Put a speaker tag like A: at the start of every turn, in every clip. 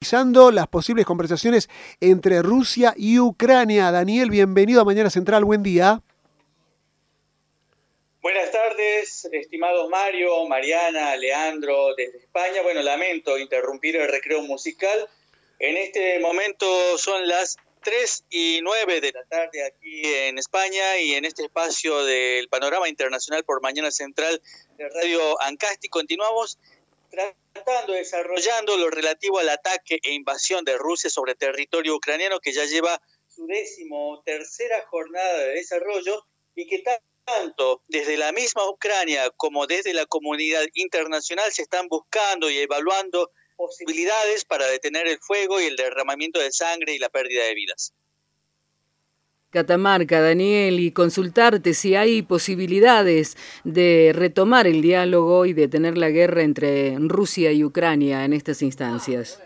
A: las posibles conversaciones entre Rusia y Ucrania. Daniel, bienvenido a Mañana Central, buen día.
B: Buenas tardes, estimados Mario, Mariana, Leandro, desde España. Bueno, lamento interrumpir el recreo musical. En este momento son las 3 y 9 de la tarde aquí en España y en este espacio del Panorama Internacional por Mañana Central de Radio Ancasti continuamos tratando, desarrollando lo relativo al ataque e invasión de Rusia sobre territorio ucraniano que ya lleva su décimo tercera jornada de desarrollo y que tanto desde la misma Ucrania como desde la comunidad internacional se están buscando y evaluando posibilidades para detener el fuego y el derramamiento de sangre y la pérdida de vidas.
C: Catamarca, Daniel, y consultarte si hay posibilidades de retomar el diálogo y detener la guerra entre Rusia y Ucrania en estas instancias.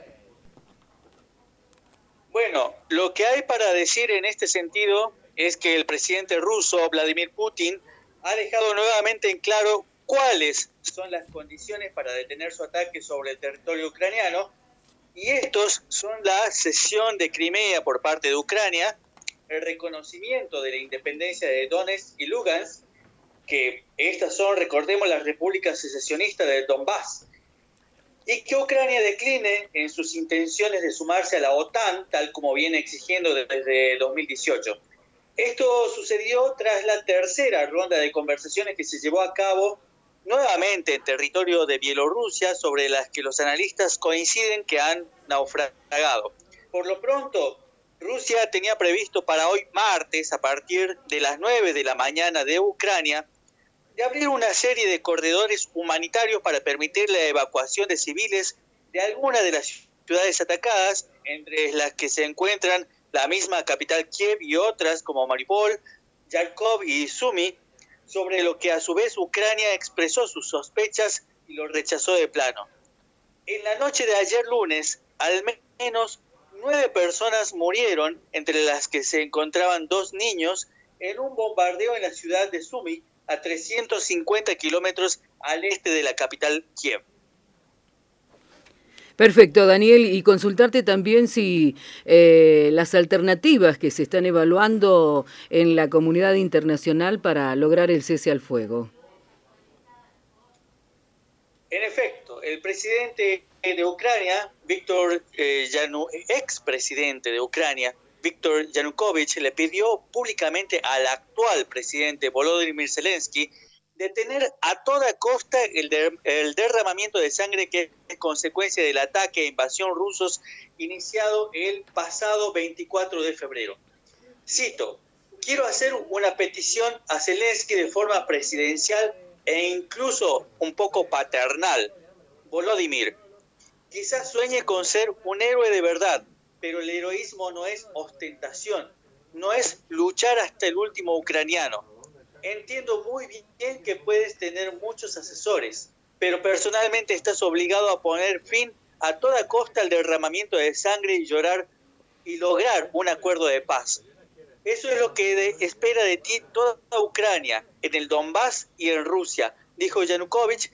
B: Bueno, lo que hay para decir en este sentido es que el presidente ruso, Vladimir Putin, ha dejado nuevamente en claro cuáles son las condiciones para detener su ataque sobre el territorio ucraniano, y estos son la cesión de Crimea por parte de Ucrania, el reconocimiento de la independencia de Donetsk y Lugansk, que estas son, recordemos, las repúblicas secesionistas de Donbass, y que Ucrania decline en sus intenciones de sumarse a la OTAN, tal como viene exigiendo desde 2018. Esto sucedió tras la tercera ronda de conversaciones que se llevó a cabo nuevamente en territorio de Bielorrusia, sobre las que los analistas coinciden que han naufragado. Por lo pronto, Rusia tenía previsto para hoy martes, a partir de las 9 de la mañana de Ucrania, de abrir una serie de corredores humanitarios para permitir la evacuación de civiles de algunas de las ciudades atacadas, entre las que se encuentran la misma capital Kiev y otras como Mariupol, Yarkov y Sumi, sobre lo que a su vez Ucrania expresó sus sospechas y lo rechazó de plano. En la noche de ayer lunes, al menos nueve personas murieron, entre las que se encontraban dos niños, en un bombardeo en la ciudad de Sumy, a 350 kilómetros al este de la capital Kiev.
C: Perfecto, Daniel, y consultarte también si eh, las alternativas que se están evaluando en la comunidad internacional para lograr el cese al fuego.
B: En efecto, el presidente de Ucrania, Víctor eh, expresidente de Ucrania, Víctor Yanukovych, le pidió públicamente al actual presidente Volodymyr Zelensky detener a toda costa el, el derramamiento de sangre que es consecuencia del ataque e invasión rusos iniciado el pasado 24 de febrero. Cito, quiero hacer una petición a Zelensky de forma presidencial e incluso un poco paternal. Volodymyr, Quizás sueñe con ser un héroe de verdad, pero el heroísmo no es ostentación, no es luchar hasta el último ucraniano. Entiendo muy bien que puedes tener muchos asesores, pero personalmente estás obligado a poner fin a toda costa al derramamiento de sangre y llorar y lograr un acuerdo de paz. Eso es lo que espera de ti toda Ucrania, en el Donbass y en Rusia, dijo Yanukovych,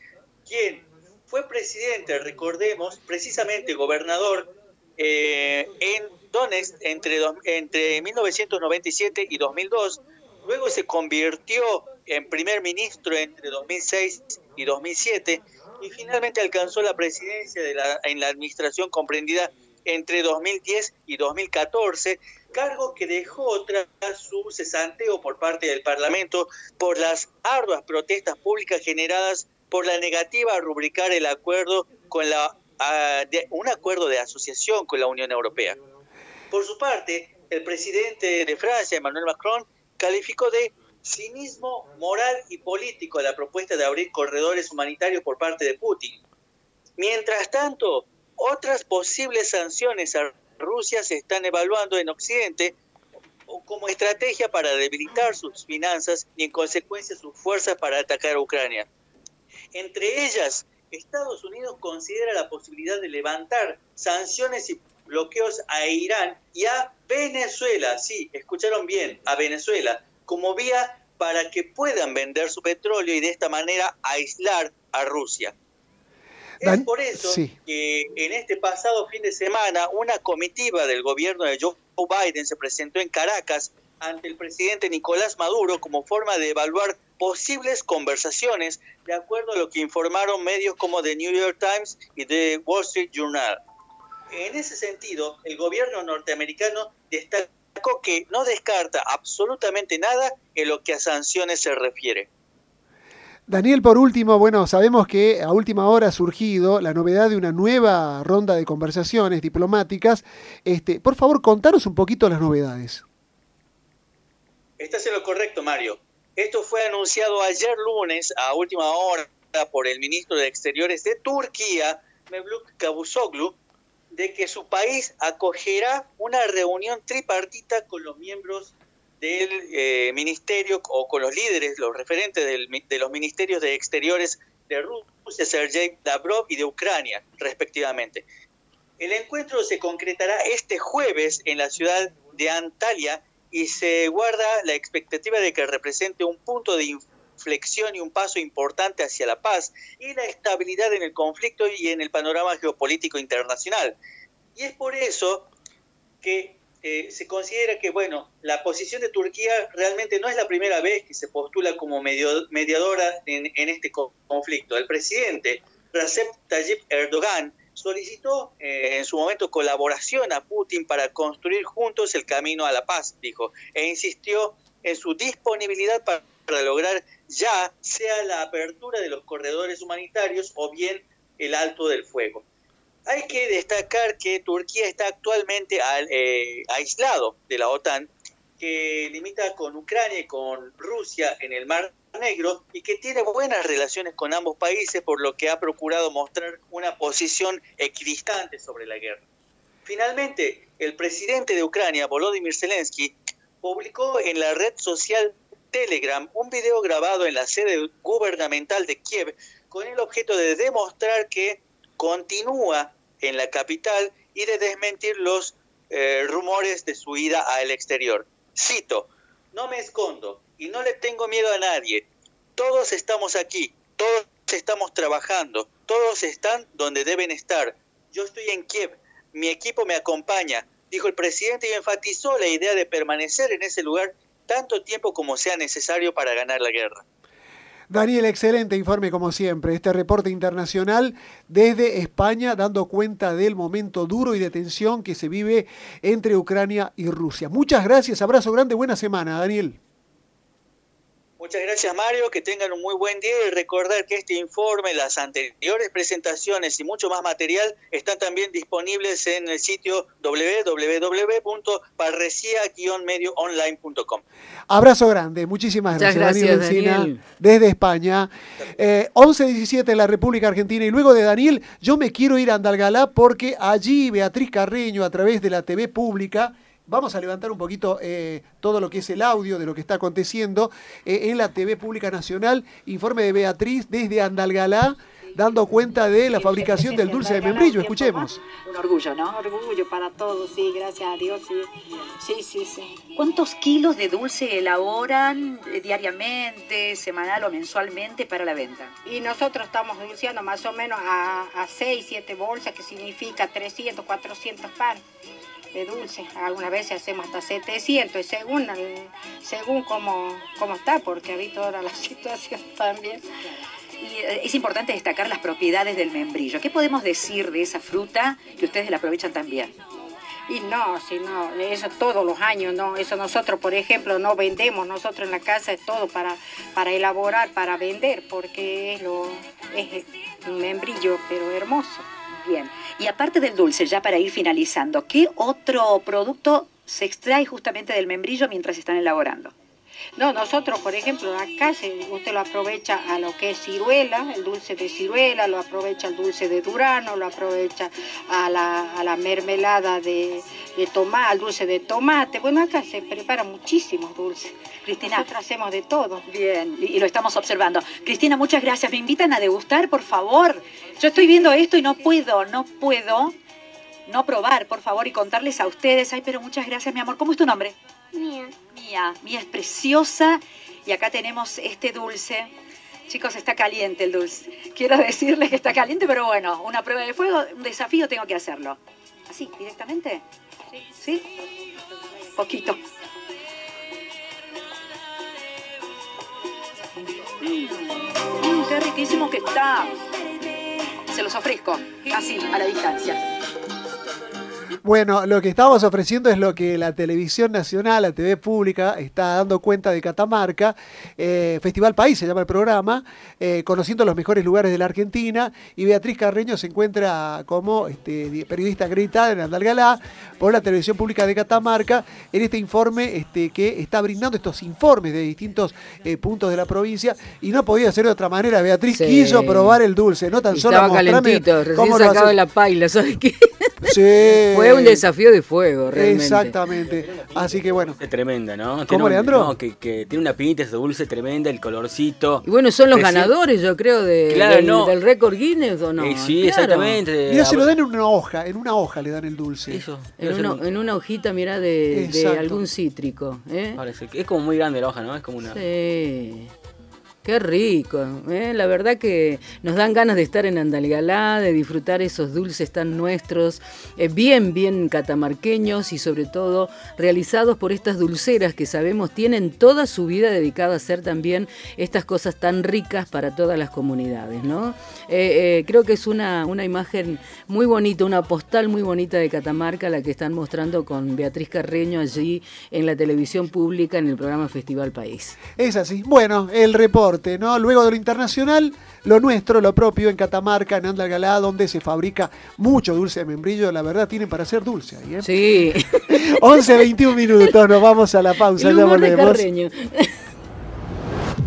B: quien fue presidente, recordemos, precisamente gobernador eh, en Donetsk entre, entre 1997 y 2002. Luego se convirtió en primer ministro entre 2006 y 2007 y finalmente alcanzó la presidencia de la, en la administración comprendida entre 2010 y 2014, cargo que dejó tras su cesanteo por parte del Parlamento por las arduas protestas públicas generadas por la negativa a rubricar el acuerdo con la un acuerdo de asociación con la Unión Europea. Por su parte, el presidente de Francia, Emmanuel Macron, calificó de cinismo moral y político la propuesta de abrir corredores humanitarios por parte de Putin. Mientras tanto, otras posibles sanciones a Rusia se están evaluando en Occidente como estrategia para debilitar sus finanzas y en consecuencia sus fuerzas para atacar a Ucrania. Entre ellas, Estados Unidos considera la posibilidad de levantar sanciones y bloqueos a Irán y a Venezuela, sí, escucharon bien, a Venezuela, como vía para que puedan vender su petróleo y de esta manera aislar a Rusia. Es por eso que en este pasado fin de semana una comitiva del gobierno de Joe Biden se presentó en Caracas ante el presidente Nicolás Maduro como forma de evaluar posibles conversaciones, de acuerdo a lo que informaron medios como The New York Times y The Wall Street Journal. En ese sentido, el gobierno norteamericano destacó que no descarta absolutamente nada en lo que a sanciones se refiere.
A: Daniel, por último, bueno, sabemos que a última hora ha surgido la novedad de una nueva ronda de conversaciones diplomáticas. Este, por favor, contanos un poquito las novedades.
B: Estás en lo correcto, Mario. Esto fue anunciado ayer lunes a última hora por el ministro de Exteriores de Turquía, Mevlut Cavusoglu, de que su país acogerá una reunión tripartita con los miembros del eh, ministerio o con los líderes, los referentes de los ministerios de Exteriores de Rusia, Sergei Lavrov y de Ucrania, respectivamente. El encuentro se concretará este jueves en la ciudad de Antalya y se guarda la expectativa de que represente un punto de inflexión y un paso importante hacia la paz y la estabilidad en el conflicto y en el panorama geopolítico internacional. Y es por eso que eh, se considera que, bueno, la posición de Turquía realmente no es la primera vez que se postula como mediadora en, en este conflicto. El presidente Recep Tayyip Erdogan solicitó eh, en su momento colaboración a Putin para construir juntos el camino a la paz, dijo, e insistió en su disponibilidad para, lograr ya sea la apertura de los corredores humanitarios o bien el alto del fuego. Hay que destacar que Turquía está actualmente eh, aislado de la OTAN, que limita con Ucrania y con Rusia en el mar Negro y que tiene buenas relaciones con ambos países, por lo que ha procurado mostrar una posición equidistante sobre la guerra. Finalmente, el presidente de Ucrania, Volodymyr Zelensky, publicó en la red social Telegram un video grabado en la sede gubernamental de Kiev con el objeto de demostrar que continúa en la capital y de desmentir los eh, rumores de su ida al exterior. Cito, no me escondo, y no le tengo miedo a nadie. Todos estamos aquí, todos estamos trabajando, todos están donde deben estar. Yo estoy en Kiev, mi equipo me acompaña, dijo el presidente y enfatizó la idea de permanecer en ese lugar tanto tiempo como sea necesario para ganar la guerra.
A: Daniel, excelente informe como siempre. Este reporte internacional desde España dando cuenta del momento duro y de tensión que se vive entre Ucrania y Rusia. Muchas gracias, abrazo grande, buena semana, Daniel.
B: Muchas gracias Mario, que tengan un muy buen día y recordar que este informe, las anteriores presentaciones y mucho más material están también disponibles en el sitio www.parrecia-medioonline.com.
A: Abrazo grande, muchísimas gracias, Daniel, desde España. Eh, 11.17 en la República Argentina y luego de Daniel yo me quiero ir a Andalgalá porque allí Beatriz Carreño a través de la TV pública Vamos a levantar un poquito eh, todo lo que es el audio de lo que está aconteciendo eh, en la TV Pública Nacional. Informe de Beatriz desde Andalgalá dando cuenta de la fabricación del dulce de membrillo. Escuchemos.
D: Un orgullo, ¿no?
E: Un orgullo para todos, sí, gracias a Dios, sí. Sí, sí, sí.
D: ¿Cuántos kilos de dulce elaboran eh, diariamente, semanal o mensualmente para la venta?
E: Y nosotros estamos dulceando más o menos a, a 6, 7 bolsas, que significa 300, 400 panes de dulce. Algunas veces hacemos hasta 700, según, según cómo, cómo está, porque ha visto ahora la situación también.
D: Y eh, es importante destacar las propiedades del membrillo. ¿Qué podemos decir de esa fruta que ustedes la aprovechan también?
E: Y no, si no, eso todos los años, no, eso nosotros, por ejemplo, no vendemos, nosotros en la casa es todo para, para elaborar, para vender, porque es, lo, es un membrillo, pero hermoso.
D: Bien. Y aparte del dulce, ya para ir finalizando, ¿qué otro producto se extrae justamente del membrillo mientras están elaborando?
E: No, nosotros, por ejemplo, acá usted lo aprovecha a lo que es ciruela, el dulce de ciruela, lo aprovecha el dulce de durano, lo aprovecha a la, mermelada de, tomate, al dulce de tomate. Bueno, acá se prepara muchísimos dulces.
D: Cristina.
E: Nosotros hacemos de todo.
D: Bien, y, lo estamos observando. Cristina, muchas gracias. ¿Me invitan a degustar, por favor? Yo estoy viendo esto y no puedo, no puedo no probar, por favor, y contarles a ustedes. Ay, pero muchas gracias, mi amor. ¿Cómo es tu nombre?
F: Mía.
D: Mía. Mía es preciosa. Y acá tenemos este dulce Chicos, está caliente el dulce. Quiero decirles que está caliente, pero bueno, una prueba de fuego, un desafío, tengo que hacerlo. ¿Así, directamente? ¿Sí? Poquito. Mmm, qué riquísimo que está. Se los ofrezco, así, a la distancia.
A: Bueno, lo que estamos ofreciendo es lo que la televisión nacional, la TV pública, está dando cuenta de Catamarca. Eh, Festival País se llama el programa, eh, conociendo los mejores lugares de la Argentina. Y Beatriz Carreño se encuentra como este, periodista acreditada en Andalgalá por la televisión pública de Catamarca en este informe este, que está brindando estos informes de distintos eh, puntos de la provincia. Y no podía ser de otra manera. Beatriz quiso probar el dulce, no tan solo
C: Estaba calentito, recién sacado de la paila, ¿sabes qué?
A: Sí.
C: Fue un desafío de fuego, realmente.
A: Exactamente. Así que bueno.
F: Es tremenda, ¿no?
A: ¿Cómo, Leandro?
F: No, que, tiene una pinita de dulce tremenda, el colorcito.
C: Y bueno, son los ganadores, yo creo, de, del, récord Guinness, ¿o no?
F: Eh, sí, exactamente.
A: Mira, se lo dan en una hoja, en una hoja le dan el dulce.
C: Eso. En, una, en una, hojita, mira, de, de algún cítrico. ¿eh?
F: es como muy grande la hoja, ¿no? Es como una...
C: Sí. Qué rico, ¿eh? la verdad que nos dan ganas de estar en Andalgalá, de disfrutar esos dulces tan nuestros, eh, bien, bien catamarqueños y sobre todo realizados por estas dulceras que sabemos tienen toda su vida dedicada a hacer también estas cosas tan ricas para todas las comunidades, ¿no? Eh, creo que es una, una imagen muy bonita, una postal muy bonita de Catamarca la que están mostrando con Beatriz Carreño allí en la televisión pública en el programa Festival País.
A: Es así. Bueno, el reporte ¿no? Luego de lo internacional, lo nuestro, lo propio en Catamarca, en Andalgalá, donde se fabrica mucho dulce de membrillo, la verdad tienen para hacer dulce ahí, ¿eh?
C: Sí.
A: 11, 21 minutos, nos vamos a la pausa, ya volvemos.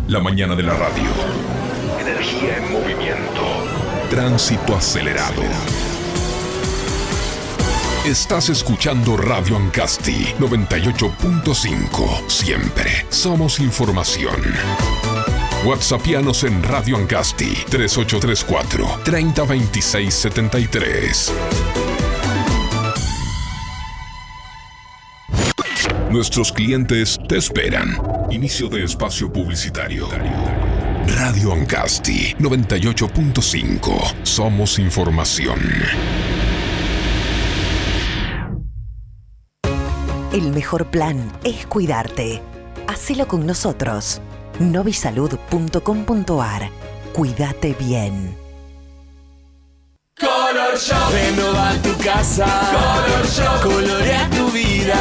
G: La mañana de la radio. Energía en movimiento. Tránsito acelerado. Estás escuchando Radio Ancasti 98.5. Siempre somos información. WhatsAppianos en Radio Ancasti 3834 302673. Nuestros clientes te esperan. Inicio de espacio publicitario. Radio Ancasti 98.5. Somos información.
H: El mejor plan es cuidarte. Hacelo con nosotros novisalud.com.ar. Cuídate bien.
I: Color Shop. Renova tu casa. Color Shop. Colorea tu vida.